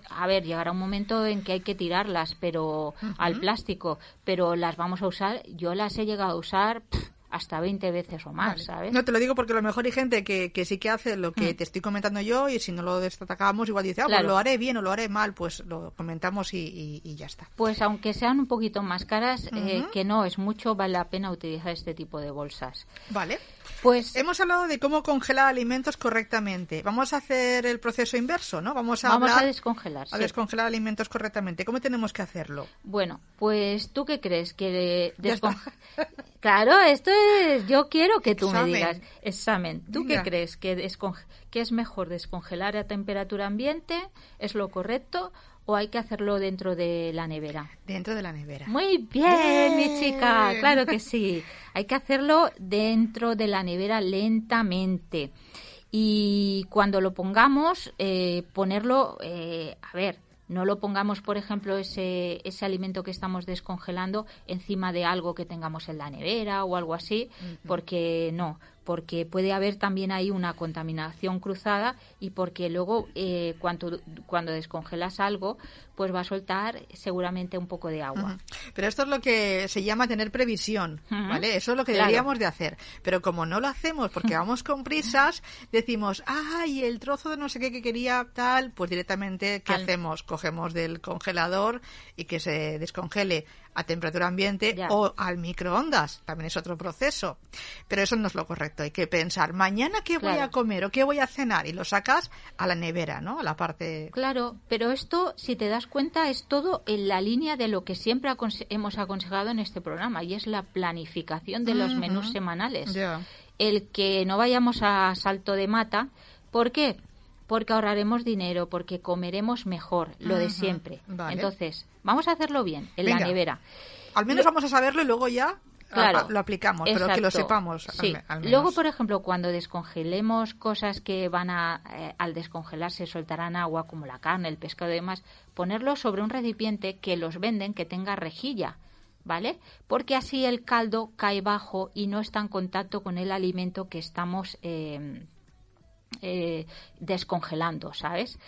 a ver llegará un momento en que hay que tirarlas pero al plástico pero las vamos a usar yo las he llegado a usar pff, hasta 20 veces o más Vale. sabes No te lo digo porque a lo mejor hay gente que, que sí que hace lo que Mm. te estoy comentando yo y si no lo destacamos igual dice, ah, pues lo haré bien o lo haré mal, pues lo comentamos y, y- y ya está. Pues aunque sean un poquito más caras, eh, que no es mucho, vale la pena utilizar este tipo de bolsas. Vale. Pues Hemos hablado de cómo congelar alimentos correctamente. Vamos a hacer el proceso inverso, ¿no? Vamos a vamos a descongelar. a sí. descongelar alimentos correctamente. ¿Cómo tenemos que hacerlo? Bueno, pues tú qué crees que Ya está. descon- Claro, esto yo quiero que tú Examen. me digas examen. ¿Tú Venga. qué crees que que es mejor descongelar a temperatura ambiente? ¿Es lo correcto o hay que hacerlo dentro de la nevera? Dentro de la nevera. Muy bien, mi chica, claro que sí. (laughs) Hay que hacerlo dentro de la nevera lentamente. Y cuando lo pongamos, eh, ponerlo, eh, a ver, no lo pongamos, por ejemplo, ese, ese alimento que estamos descongelando encima de algo que tengamos en la nevera o algo así, porque no, porque puede haber también ahí una contaminación cruzada y porque luego eh, cuando, cuando descongelas algo, pues va a soltar seguramente un poco de agua. Pero esto es lo que se llama tener previsión. ¿vale? Eso es lo que Claro. deberíamos de hacer. Pero como no lo hacemos porque (laughs) vamos con prisas, decimos, ay, el trozo de no sé qué que quería tal, pues directamente, ¿qué Al- hacemos? Cogemos del congelador y que se descongele a temperatura ambiente Ya. o al microondas. También es otro proceso. Pero eso no es lo correcto. Hay que pensar, mañana qué voy Claro. a comer o qué voy a cenar y lo sacas a la nevera, ¿no? A la parte... Claro, pero esto, si te das cuenta, es todo en la línea de lo que siempre aconse- hemos aconsejado en este programa y es la planificación de los menús semanales. El que no vayamos a salto de mata. ¿Por qué? Porque ahorraremos dinero, porque comeremos mejor, lo de siempre. vale. Entonces, Vamos a hacerlo bien, en Venga. la nevera. Al menos vamos a saberlo y luego ya Claro. a- lo aplicamos, pero que lo sepamos. Sí. me- al menos. Luego, por ejemplo, cuando descongelemos cosas que van a, eh, al descongelarse, soltarán agua, como la carne, el pescado y demás, ponerlo sobre un recipiente que los venden que tenga rejilla. ¿Vale? Porque así el caldo cae bajo y no está en contacto con el alimento que estamos eh, eh, descongelando, ¿sabes?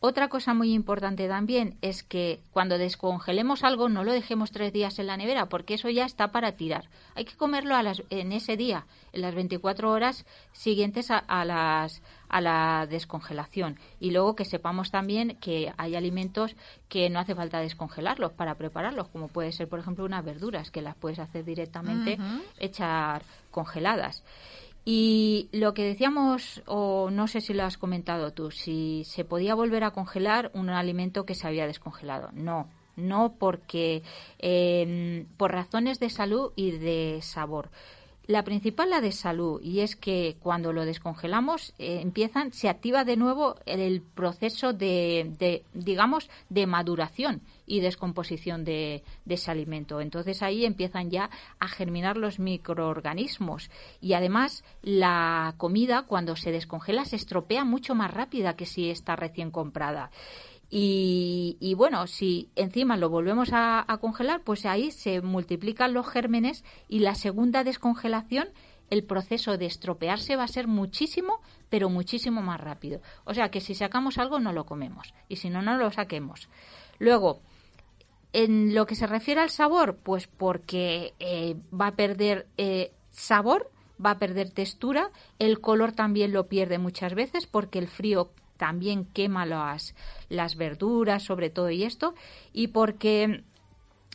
Otra cosa muy importante también es que cuando descongelemos algo no lo dejemos tres días en la nevera porque eso ya está para tirar. Hay que comerlo a las, en ese día, en las 24 horas siguientes a, a las, a la descongelación. Y luego que sepamos también que hay alimentos que no hace falta descongelarlos para prepararlos, como puede ser, por ejemplo, unas verduras que las puedes hacer directamente, echar congeladas. Y lo que decíamos, o no sé si lo has comentado tú, si se podía volver a congelar un alimento que se había descongelado. No, no porque eh, por razones de salud y de sabor. La principal la de salud y es que cuando lo descongelamos eh, empiezan se activa de nuevo el, proceso de, de, digamos de maduración y descomposición de, de ese alimento. Entonces ahí empiezan ya a germinar los microorganismos y además la comida cuando se descongela se estropea mucho más rápida que si está recién comprada. Y, bueno, si encima lo volvemos a, a congelar, pues ahí se multiplican los gérmenes y la segunda descongelación, el proceso de estropearse va a ser muchísimo, pero muchísimo más rápido. O sea que si sacamos algo no lo comemos y si no, no lo saquemos. Luego, en lo que se refiere al sabor, pues porque eh, va a perder eh, sabor, va a perder textura, el color también lo pierde muchas veces porque el frío también quema las, las verduras, sobre todo y esto, y porque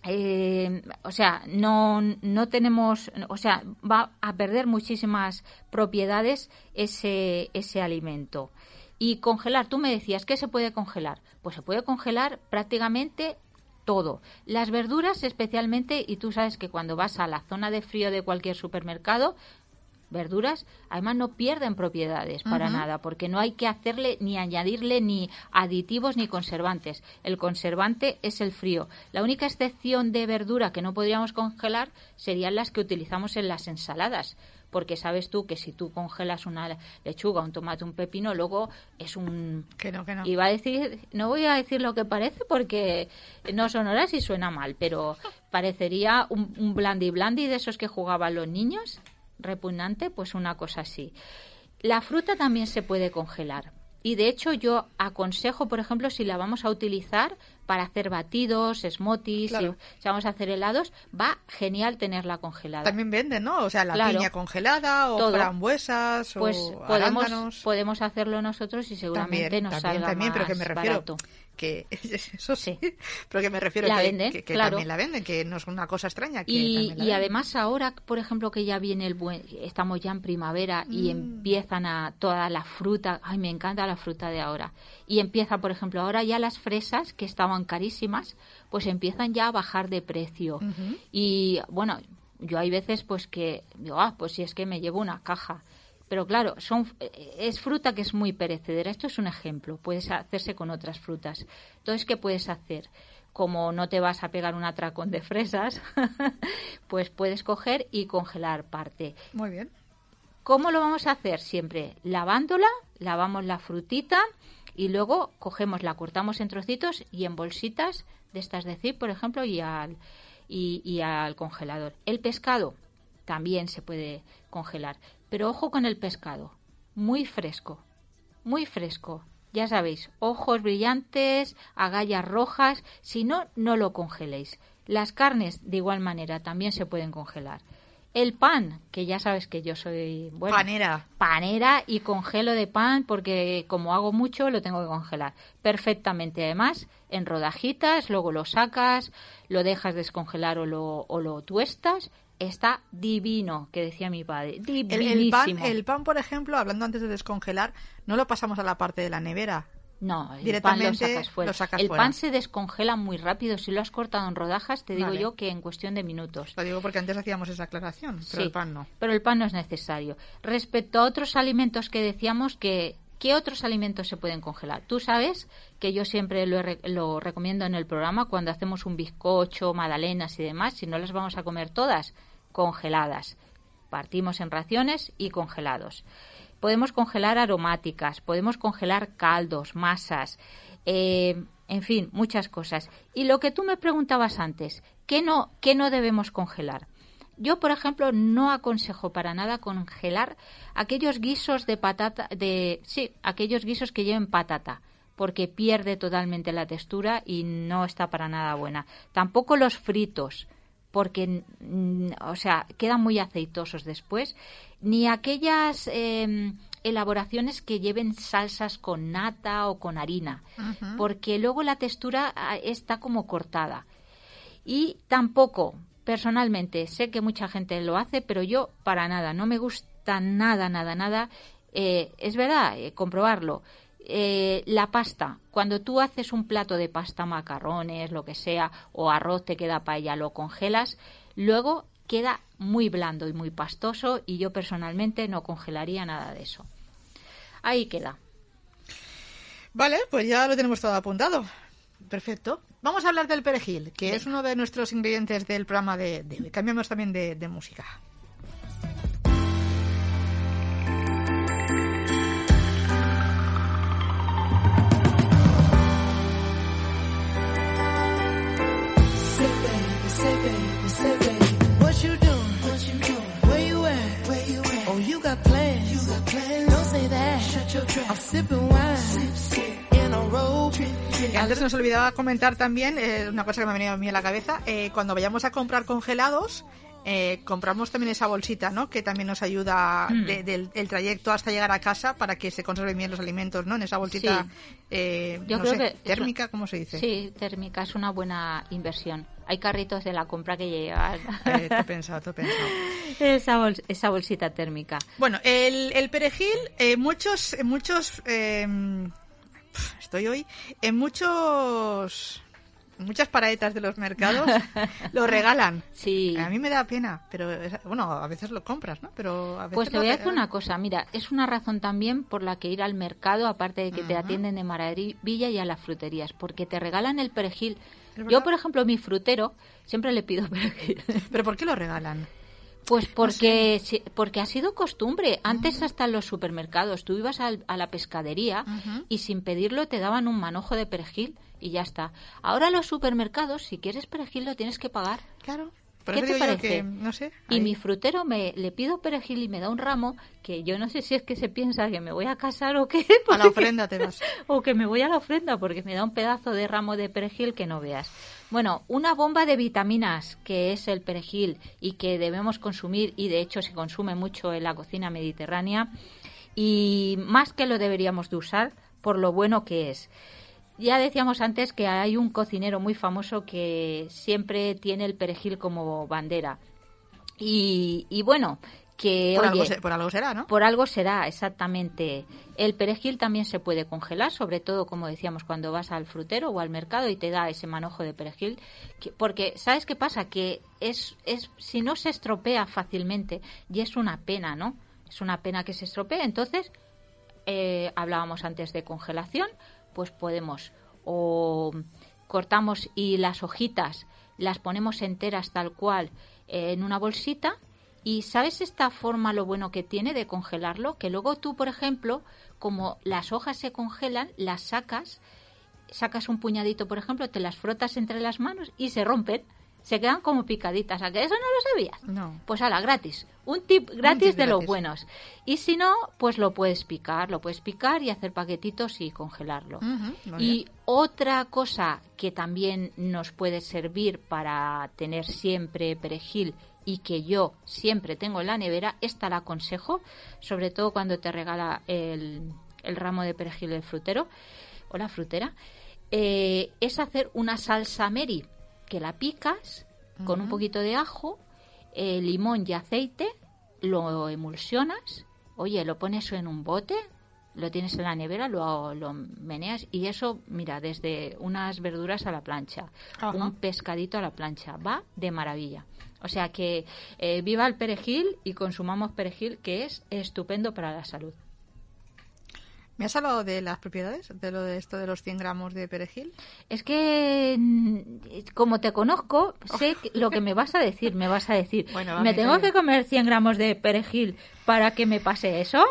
eh, o sea, no, no tenemos, o sea, va a perder muchísimas propiedades ese, ese alimento. Y congelar, tú me decías, ¿qué se puede congelar? Pues se puede congelar prácticamente todo. Las verduras especialmente, y tú sabes que cuando vas a la zona de frío de cualquier supermercado, verduras, además no pierden propiedades para nada, porque no hay que hacerle ni añadirle ni aditivos ni conservantes. El conservante es el frío. La única excepción de verdura que no podríamos congelar serían las que utilizamos en las ensaladas. Porque sabes tú que si tú congelas una lechuga, un tomate, un pepino, luego es un Que no, que no. Iba a decir, no voy a decir lo que parece porque no son horas y suena mal, pero parecería un, un blandi blandi de esos que jugaban los niños, repugnante, pues una cosa así. La fruta también se puede congelar. Y de hecho yo aconsejo, por ejemplo, si la vamos a utilizar para hacer batidos, smoothies, Claro. si, si vamos a hacer helados, va genial tenerla congelada. También venden, ¿no? O sea, la Claro. piña congelada o Todo. frambuesas pues o podemos, arándanos. podemos hacerlo nosotros y seguramente también, nos también, salga también, pero que me refiero barato. que (laughs) eso sí, Sí. pero que me refiero La que, venden, que- que claro. también la venden, que no es una cosa extraña. Que Y, y además ahora, por ejemplo, que ya viene el buen, estamos ya en primavera y Mm. empiezan a toda la fruta, ay, me encanta la fruta de ahora. Y empieza, por ejemplo, ahora ya las fresas que estaban carísimas, pues empiezan ya a bajar de precio. Y bueno, yo hay veces pues que digo, ah, pues si es que me llevo una caja. Pero claro, son, es fruta que es muy perecedera. Esto es un ejemplo. Puedes hacerse con otras frutas. Entonces, ¿qué puedes hacer? Como no te vas a pegar un atracón de fresas, (laughs) pues puedes coger y congelar parte. Muy bien. ¿Cómo lo vamos a hacer? Siempre lavándola, lavamos la frutita y luego cogemos, la cortamos en trocitos y en bolsitas de estas de zip, por ejemplo, y al, y, y al congelador. El pescado también se puede congelar, pero ojo con el pescado, muy fresco, muy fresco. Ya sabéis, ojos brillantes, agallas rojas, si no, no lo congeléis. Las carnes, de igual manera, también se pueden congelar. El pan, que ya sabes que yo soy bueno, Panera. panera y congelo de pan porque como hago mucho lo tengo que congelar perfectamente además en rodajitas luego lo sacas lo dejas descongelar o lo, o lo tuestas está divino que decía mi padre El, divinísimo el pan, el pan, por ejemplo, hablando antes de descongelar, no lo pasamos a la parte de la nevera. No el directamente pan lo sacas fuera lo sacas el fuera. pan se descongela muy rápido si lo has cortado en rodajas te digo Vale. yo que en cuestión de minutos Lo digo porque antes hacíamos esa aclaración, pero Sí, el pan no. Pero el pan no es necesario. Respecto a otros alimentos que decíamos que, ¿Qué otros alimentos se pueden congelar? Tú sabes que yo siempre lo, re- lo recomiendo en el programa cuando hacemos un bizcocho, magdalenas y demás, si no las vamos a comer todas, congeladas. Partimos en raciones y congelados. Podemos congelar aromáticas, podemos congelar caldos, masas, eh, en fin, muchas cosas. Y lo que tú me preguntabas antes, ¿qué no, qué no debemos congelar? Yo, por ejemplo, no aconsejo para nada congelar aquellos guisos de patata, de sí, aquellos guisos que lleven patata, porque pierde totalmente la textura y no está para nada buena. Tampoco los fritos, porque, mm, o sea, quedan muy aceitosos después, ni aquellas eh, elaboraciones que lleven salsas con nata o con harina, porque luego la textura ah, está como cortada. Y tampoco, personalmente, sé que mucha gente lo hace, pero yo para nada, no me gusta nada, nada, nada. Eh, es verdad, eh, comprobarlo. Eh, la pasta, cuando tú haces un plato de pasta, macarrones, lo que sea, o arroz te queda paella, lo congelas, luego queda muy blando y muy pastoso y yo personalmente no congelaría nada de eso. Ahí queda. Vale, pues ya lo tenemos todo apuntado. Perfecto. Vamos a hablar del perejil, que es uno de nuestros ingredientes del programa de. Cambiamos también de, de música. Antes nos olvidaba comentar también eh, una cosa que me ha venido a mí a la cabeza. eh, cuando vayamos a comprar congelados, eh, compramos también esa bolsita, ¿no? Que también nos ayuda Mm. de- del el trayecto hasta llegar a casa para que se conserven bien los alimentos, ¿no? En esa bolsita Sí. eh, Yo no creo sé, que es térmica, ¿cómo se dice? Sí, térmica es una buena inversión. Hay carritos de la compra que llevan Eh, te he pensado, te he pensado. (laughs) esa, bols- esa bolsita térmica. Bueno, el, el perejil, eh, muchos, en muchos, eh, estoy hoy, en muchos, muchas paradetas de los mercados lo (laughs) regalan. Sí. A mí me da pena, pero bueno, a veces lo compras, ¿no? Pero a veces Pues te voy a decir una cosa, mira, es una razón también por la que ir al mercado, aparte de que te atienden de maravilla y a las fruterías, porque te regalan el perejil. Yo, por ejemplo, a mi frutero siempre le pido (laughs) perejil. ¿Pero por qué lo regalan? Pues porque, porque ha sido costumbre. Antes hasta en los supermercados tú ibas al- a la pescadería y sin pedirlo te daban un manojo de perejil y ya está. Ahora los supermercados, si quieres perejil, lo tienes que pagar. Claro. ¿Qué te parece? que, no sé. Y mi frutero me le pido perejil y me da un ramo que yo no sé si es que se piensa que me voy a casar o qué. (laughs) A la ofrenda te vas. (laughs) o que me voy a la ofrenda porque me da un pedazo de ramo de perejil que no veas. Bueno, una bomba de vitaminas que es el perejil y que debemos consumir y de hecho se consume mucho en la cocina mediterránea y más que lo deberíamos de usar por lo bueno que es. Ya decíamos antes que hay un cocinero muy famoso que siempre tiene el perejil como bandera. Y, y bueno, que Por, oye, algo, se- por algo será, ¿no? por algo será, exactamente. El perejil también se puede congelar, sobre todo, como decíamos, cuando vas al frutero o al mercado y te da ese manojo de perejil. que- porque, ¿sabes qué pasa? Que es, es, si no se estropea fácilmente, y es una pena, ¿no? Es una pena que se estropee. Entonces, eh, hablábamos antes de congelación, pues podemos. O cortamos y las hojitas las ponemos enteras tal cual eh, en una bolsita. Y sabes esta forma lo bueno que tiene de congelarlo que luego tú por ejemplo como las hojas se congelan las sacas sacas un puñadito por ejemplo te las frotas entre las manos y se rompen se quedan como picaditas ¿a que eso no lo sabías? No. Pues ala, gratis. Un tip gratis tip de los buenos. Y si no, pues lo puedes picar, lo puedes picar y hacer paquetitos y congelarlo. Y otra cosa que también nos puede servir para tener siempre perejil y que yo siempre tengo en la nevera, esta la aconsejo, sobre todo cuando te regala el, el ramo de perejil el frutero o la frutera, eh, es hacer una salsa Mary, que la picas con un poquito de ajo, eh, limón y aceite, lo emulsionas, oye, lo pones en un bote, lo tienes en la nevera, lo, lo meneas y eso, mira, desde unas verduras a la plancha, un pescadito a la plancha, va de maravilla. O sea que eh, viva el perejil y consumamos perejil, que es estupendo para la salud. ¿Me has hablado de las propiedades? ¿De lo de esto de los 100 gramos de perejil? Es que, mm, como te conozco, sé que- lo que me vas a decir. Me vas a decir, (laughs) Bueno, va, ¿me tengo que comer 100 gramos de perejil para que me pase eso?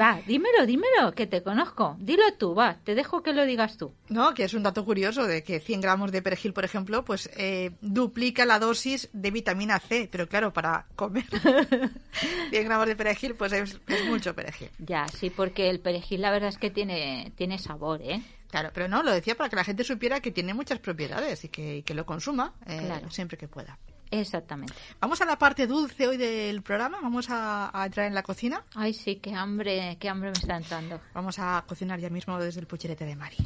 Va, dímelo, dímelo, que te conozco. Dilo tú, va, te dejo que lo digas tú. No, que es un dato curioso de que 100 gramos de perejil, por ejemplo, pues eh, duplica la dosis de vitamina C. Pero claro, para comer (laughs) 100 gramos de perejil, pues es, es mucho perejil. Ya, sí, porque el perejil la verdad es que tiene, tiene sabor, ¿eh? Claro, pero no, lo decía para que la gente supiera que tiene muchas propiedades y que, y que lo consuma eh, Claro. siempre que pueda. Exactamente. Vamos a la parte dulce hoy del programa. Vamos a, a entrar en la cocina. Ay, sí, qué hambre, qué hambre me está entrando. Vamos a cocinar ya mismo desde el pucherete de Mari.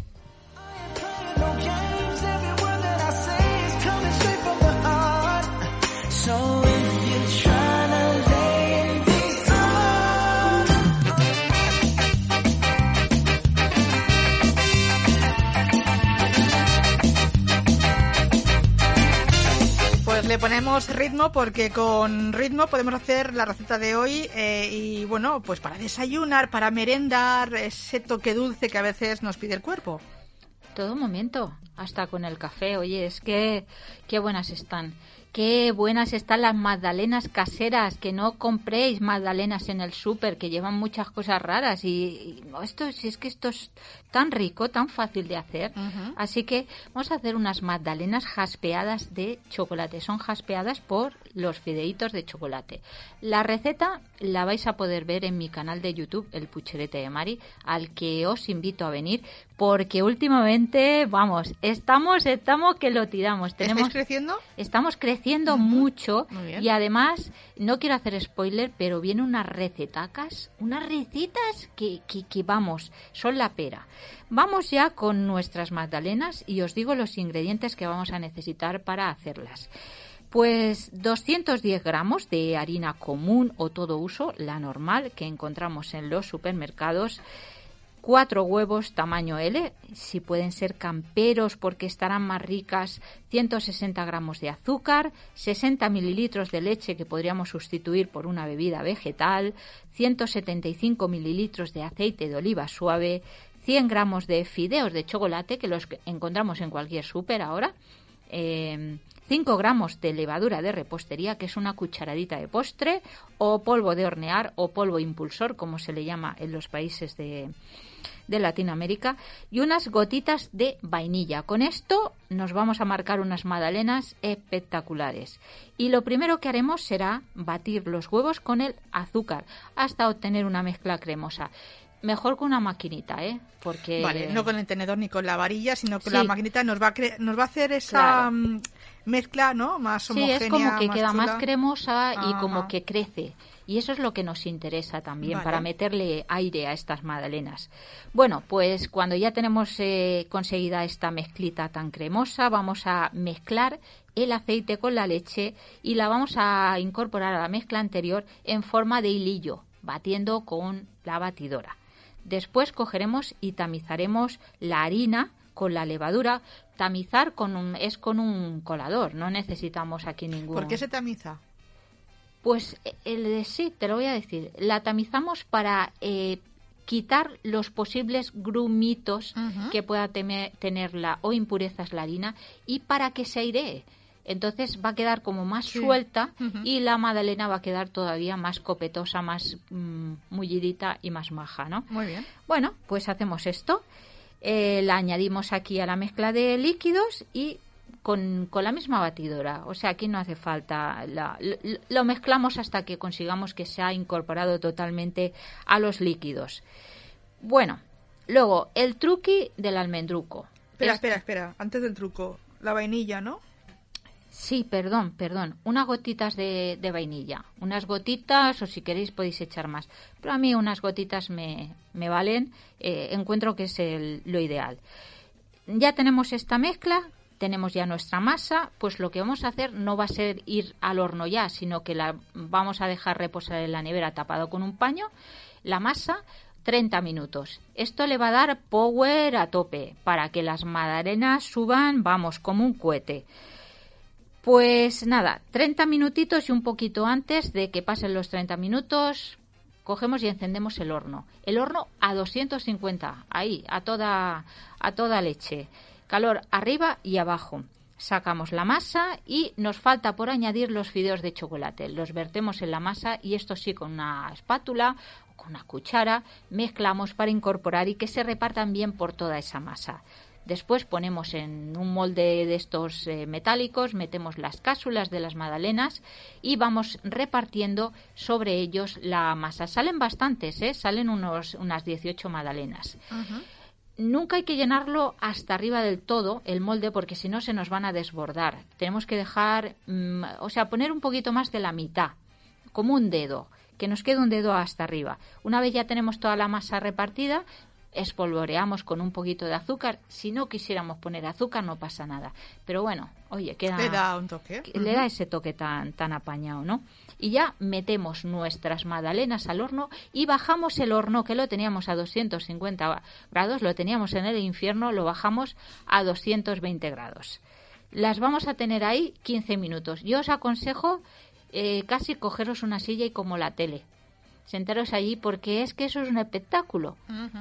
Le ponemos ritmo porque con ritmo podemos hacer la receta de hoy eh, y bueno, pues para desayunar, para merendar, ese toque dulce que a veces nos pide el cuerpo. Todo momento, hasta con el café. Oye, es que qué buenas están. Qué buenas están las magdalenas caseras, que no compréis magdalenas en el súper, que llevan muchas cosas raras. Y, esto, si es que esto es tan rico, tan fácil de hacer. Así que vamos a hacer unas magdalenas jaspeadas de chocolate. Son jaspeadas por los fideitos de chocolate. La receta la vais a poder ver en mi canal de YouTube, El Pucherete de Mari, al que os invito a venir, porque últimamente, vamos, estamos, estamos que lo tiramos. Tenemos, ¿Estáis creciendo? Estamos creciendo mucho Muy bien. y además, no quiero hacer spoiler, pero vienen unas recetacas, unas recetas que, que, que vamos, son la pera. Vamos ya con nuestras magdalenas y os digo los ingredientes que vamos a necesitar para hacerlas. Pues 210 gramos de harina común o todo uso, la normal que encontramos en los supermercados. Cuatro huevos tamaño L, si pueden ser camperos porque estarán más ricas, 160 gramos de azúcar, 60 mililitros de leche que podríamos sustituir por una bebida vegetal, 175 mililitros de aceite de oliva suave, 100 gramos de fideos de chocolate que los encontramos en cualquier súper ahora, eh, 5 gramos de levadura de repostería, que es una cucharadita de postre, o polvo de hornear o polvo impulsor, como se le llama en los países de, de Latinoamérica, y unas gotitas de vainilla. Con esto nos vamos a marcar unas magdalenas espectaculares. Y lo primero que haremos será batir los huevos con el azúcar hasta obtener una mezcla cremosa. Mejor con una maquinita, ¿eh? Porque Vale, no con el tenedor ni con la varilla, sino con Sí. la maquinita nos va a cre- nos va a hacer esa Claro. mm, mezcla, ¿no? Más Sí, homogénea, es como que queda más cremosa y Ajá. como que crece. Y eso es lo que nos interesa también Vale. para meterle aire a estas magdalenas. Bueno, pues cuando ya tenemos eh, conseguida esta mezclita tan cremosa, vamos a mezclar el aceite con la leche y la vamos a incorporar a la mezcla anterior en forma de hilillo, batiendo con la batidora. Después cogeremos y tamizaremos la harina con la levadura. Tamizar con un, es con un colador, no necesitamos aquí ningún. ¿Por qué se tamiza? Pues eh, el de sí, te lo voy a decir. La tamizamos para eh, quitar los posibles grumitos que pueda tener la o impurezas la harina y para que se airee. Entonces va a quedar como más Sí. suelta (laughs) y la magdalena va a quedar todavía más copetosa, más mm, mullidita y más maja, ¿no? Muy bien. Bueno, pues hacemos esto. Eh, la añadimos aquí a la mezcla de líquidos y con, con la misma batidora. O sea, aquí no hace falta. la- lo, lo mezclamos hasta que consigamos que se ha incorporado totalmente a los líquidos. Bueno, luego el truqui del almendruco. Espera, Es- espera, espera. Antes del truco, la vainilla, ¿no? Sí, perdón, perdón. Unas gotitas de, vainilla. Unas gotitas, o si queréis podéis echar más. Pero a mí unas gotitas me, me valen. eh, encuentro que es el- lo ideal. Ya tenemos esta mezcla, tenemos ya nuestra masa. Pues lo que vamos a hacer no va a ser ir al horno ya, sino que la vamos a dejar reposar en la nevera tapado con un paño. La masa 30 minutos. Esto le va a dar power a tope para que las magdalenas suban, vamos, como un cohete. Pues nada, 30 minutitos y un poquito antes de que pasen los 30 minutos, cogemos y encendemos el horno. El horno a 250, ahí, a toda, a toda leche. Calor arriba y abajo. Sacamos la masa y nos falta por añadir los fideos de chocolate. Los vertemos en la masa y esto sí con una espátula o con una cuchara mezclamos para incorporar y que se repartan bien por toda esa masa. Después ponemos en un molde de estos eh, metálicos, metemos las cápsulas de las magdalenas y vamos repartiendo sobre ellos la masa. Salen bastantes, ¿eh? salen unos, unas 18 magdalenas. Nunca hay que llenarlo hasta arriba del todo el molde porque si no se nos van a desbordar. Tenemos que dejar, mm, o sea, poner un poquito más de la mitad, como un dedo, que nos quede un dedo hasta arriba. Una vez ya tenemos toda la masa repartida, espolvoreamos con un poquito de azúcar. Si no quisiéramos poner azúcar no pasa nada. Pero bueno, oye, queda Le da un toque. que le da ese toque tan, tan apañado, ¿no? Y ya metemos nuestras magdalenas al horno y bajamos el horno que lo teníamos a 250 grados, lo teníamos en el infierno, lo bajamos a 220 grados. Las vamos a tener ahí 15 minutos. Yo os aconsejo eh, casi cogeros una silla y como la tele. Sentaros allí porque es que eso es un espectáculo.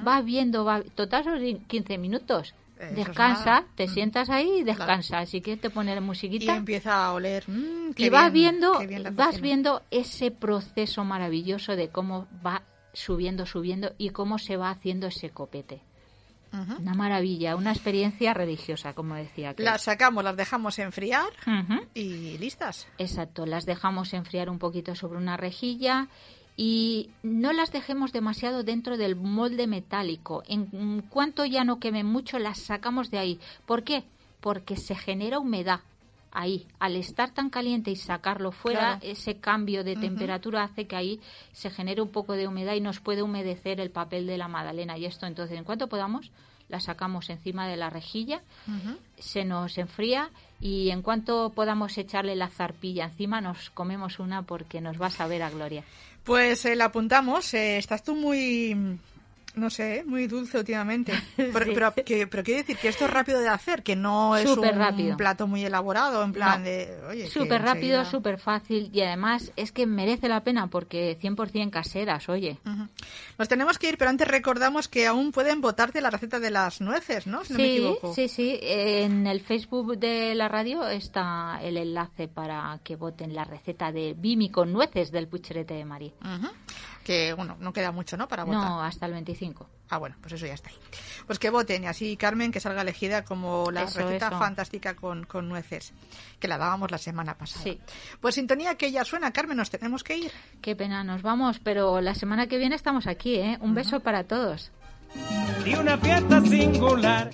Va viendo, va, total son 15 minutos. Eso Descansa, te sientas ahí y descansa. Así que te pone la Y musiquita empieza a oler. mm, y vas bien, viendo vas viendo ese proceso maravilloso de cómo va subiendo subiendo y cómo se va haciendo ese copete una maravilla una experiencia religiosa como decía que Las sacamos, las dejamos enfriar y listas. exacto las dejamos enfriar un poquito sobre una rejilla y no las dejemos demasiado dentro del molde metálico en cuanto ya no quemen mucho las sacamos de ahí ¿por qué? porque se genera humedad ahí. Al estar tan caliente y sacarlo fuera, Claro. ese cambio de temperatura hace que ahí se genere un poco de humedad y nos puede humedecer el papel de la magdalena. Y esto, entonces, en cuanto podamos, la sacamos encima de la rejilla, se nos enfría y en cuanto podamos echarle la zarpilla encima, nos comemos una porque nos va a saber a gloria. Pues eh, la apuntamos. eh, estás tú muy, no sé, eh, muy dulce últimamente. (laughs) Pero, Sí. pero, que, pero quiere decir que esto es rápido de hacer, que no es un Súper rápido. plato muy elaborado, en plan No. de... Oye, Súper rápido, enseguida- súper fácil y además es que merece la pena porque 100% caseras, oye. Nos tenemos que ir, pero antes recordamos que aún pueden votarte la receta de las nueces, ¿no? Si no me sí, equivoco. sí, sí. En el Facebook de la radio está el enlace para que voten la receta de Bimi con nueces del pucherete de. Ujú. Que, bueno, no queda mucho, ¿no? Para votar. No, hasta el 25. Ah, bueno, pues eso ya está ahí. Pues que voten y así Carmen que salga elegida como la Eso, receta eso. fantástica con, con nueces, que la dábamos la semana pasada. Sí. Pues sintonía que ya suena, Carmen, nos tenemos que ir. Qué pena, nos vamos, pero la semana que viene estamos aquí, ¿eh? Un beso para todos. de una fiesta singular